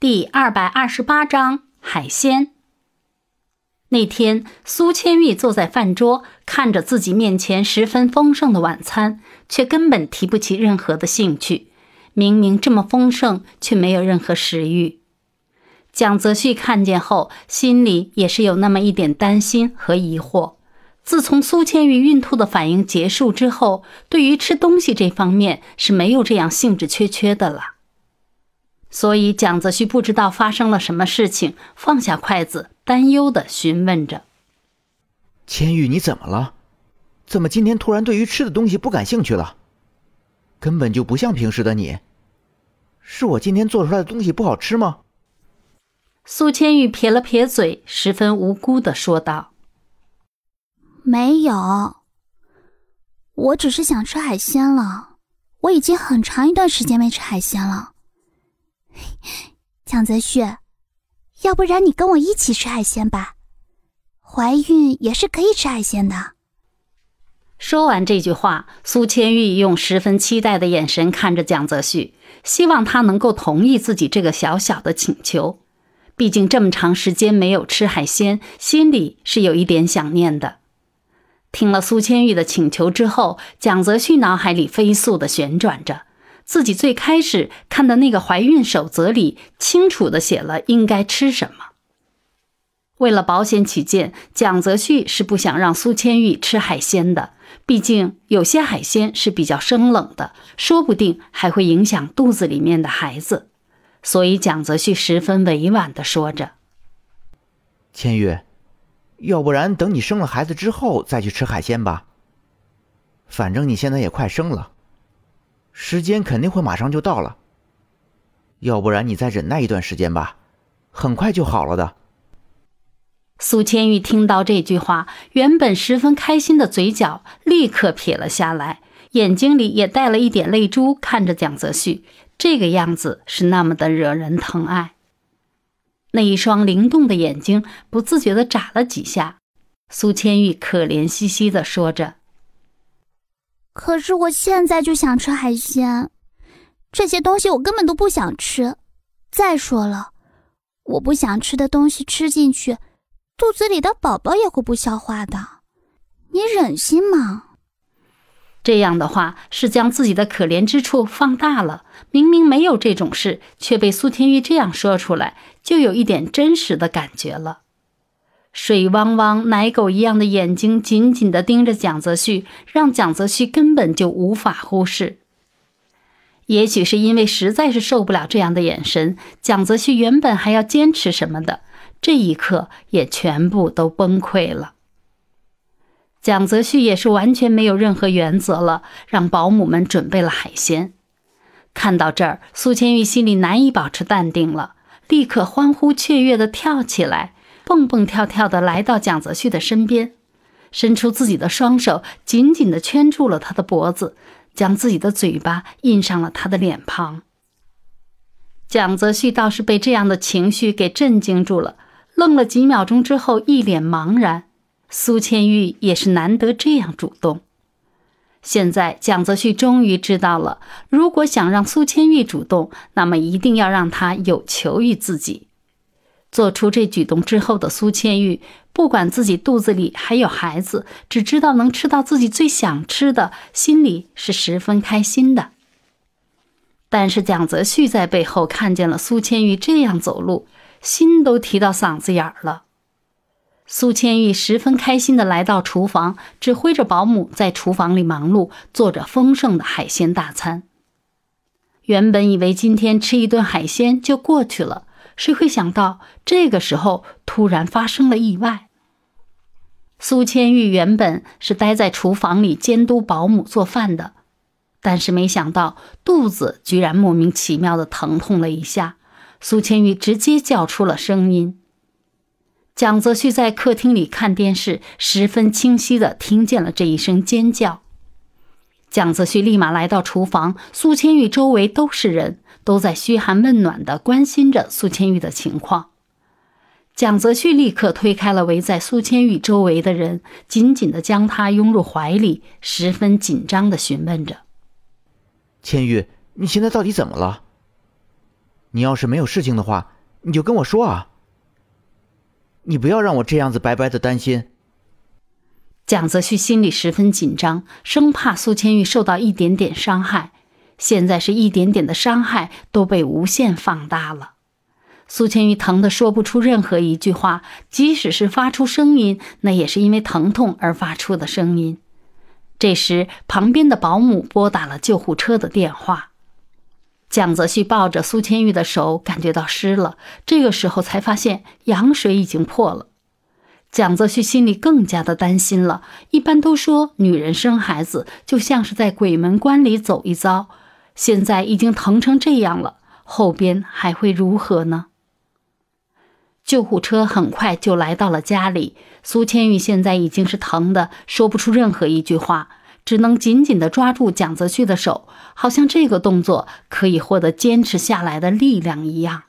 第二百二十八章海鲜。那天，苏千玉坐在饭桌，看着自己面前十分丰盛的晚餐，却根本提不起任何的兴趣。明明这么丰盛，却没有任何食欲。蒋泽旭看见后，心里也是有那么一点担心和疑惑。自从苏千玉孕吐的反应结束之后，对于吃东西这方面是没有这样兴致缺缺的了。所以蒋泽旭不知道发生了什么事情，放下筷子，担忧的询问着：“千玉，你怎么了？怎么今天突然对于吃的东西不感兴趣了？根本就不像平时的你。是我今天做出来的东西不好吃吗？”苏千玉撇了撇嘴，十分无辜的说道：“没有，我只是想吃海鲜了。我已经很长一段时间没吃海鲜了。”蒋泽旭，要不然你跟我一起吃海鲜吧？怀孕也是可以吃海鲜的。说完这句话，苏千玉用十分期待的眼神看着蒋泽旭，希望他能够同意自己这个小小的请求。毕竟这么长时间没有吃海鲜，心里是有一点想念的。听了苏千玉的请求之后，蒋泽旭脑海里飞速的旋转着。自己最开始看的那个怀孕守则里，清楚的写了应该吃什么。为了保险起见，蒋泽旭是不想让苏千玉吃海鲜的，毕竟有些海鲜是比较生冷的，说不定还会影响肚子里面的孩子。所以蒋泽旭十分委婉的说着：“千玉，要不然等你生了孩子之后再去吃海鲜吧。反正你现在也快生了。”时间肯定会马上就到了，要不然你再忍耐一段时间吧，很快就好了的。苏千玉听到这句话，原本十分开心的嘴角立刻撇了下来，眼睛里也带了一点泪珠，看着蒋泽旭，这个样子是那么的惹人疼爱。那一双灵动的眼睛不自觉的眨了几下，苏千玉可怜兮兮的说着。可是我现在就想吃海鲜，这些东西我根本都不想吃。再说了，我不想吃的东西吃进去，肚子里的宝宝也会不消化的。你忍心吗？这样的话是将自己的可怜之处放大了。明明没有这种事，却被苏天玉这样说出来，就有一点真实的感觉了。水汪汪、奶狗一样的眼睛紧紧地盯着蒋泽旭，让蒋泽旭根本就无法忽视。也许是因为实在是受不了这样的眼神，蒋泽旭原本还要坚持什么的，这一刻也全部都崩溃了。蒋泽旭也是完全没有任何原则了，让保姆们准备了海鲜。看到这儿，苏千玉心里难以保持淡定了，立刻欢呼雀跃地跳起来。蹦蹦跳跳的来到蒋泽旭的身边，伸出自己的双手，紧紧的圈住了他的脖子，将自己的嘴巴印上了他的脸庞。蒋泽旭倒是被这样的情绪给震惊住了，愣了几秒钟之后，一脸茫然。苏千玉也是难得这样主动。现在蒋泽旭终于知道了，如果想让苏千玉主动，那么一定要让他有求于自己。做出这举动之后的苏千玉，不管自己肚子里还有孩子，只知道能吃到自己最想吃的，心里是十分开心的。但是蒋泽旭在背后看见了苏千玉这样走路，心都提到嗓子眼儿了。苏千玉十分开心的来到厨房，指挥着保姆在厨房里忙碌，做着丰盛的海鲜大餐。原本以为今天吃一顿海鲜就过去了。谁会想到这个时候突然发生了意外？苏千玉原本是待在厨房里监督保姆做饭的，但是没想到肚子居然莫名其妙的疼痛了一下，苏千玉直接叫出了声音。蒋泽旭在客厅里看电视，十分清晰的听见了这一声尖叫。蒋泽旭立马来到厨房，苏千玉周围都是人。都在嘘寒问暖地关心着苏千玉的情况。蒋泽旭立刻推开了围在苏千玉周围的人，紧紧地将她拥入怀里，十分紧张地询问着：“千玉，你现在到底怎么了？”你要是没有事情的话，你就跟我说啊。你不要让我这样子白白的担心。蒋泽旭心里十分紧张，生怕苏千玉受到一点点伤害。现在是一点点的伤害都被无限放大了。苏千玉疼得说不出任何一句话，即使是发出声音，那也是因为疼痛而发出的声音。这时，旁边的保姆拨打了救护车的电话。蒋泽旭抱着苏千玉的手，感觉到湿了。这个时候才发现羊水已经破了。蒋泽旭心里更加的担心了。一般都说，女人生孩子就像是在鬼门关里走一遭。现在已经疼成这样了，后边还会如何呢？救护车很快就来到了家里。苏千玉现在已经是疼的说不出任何一句话。只能紧紧的抓住蒋泽旭的手，好像这个动作可以获得坚持下来的力量一样。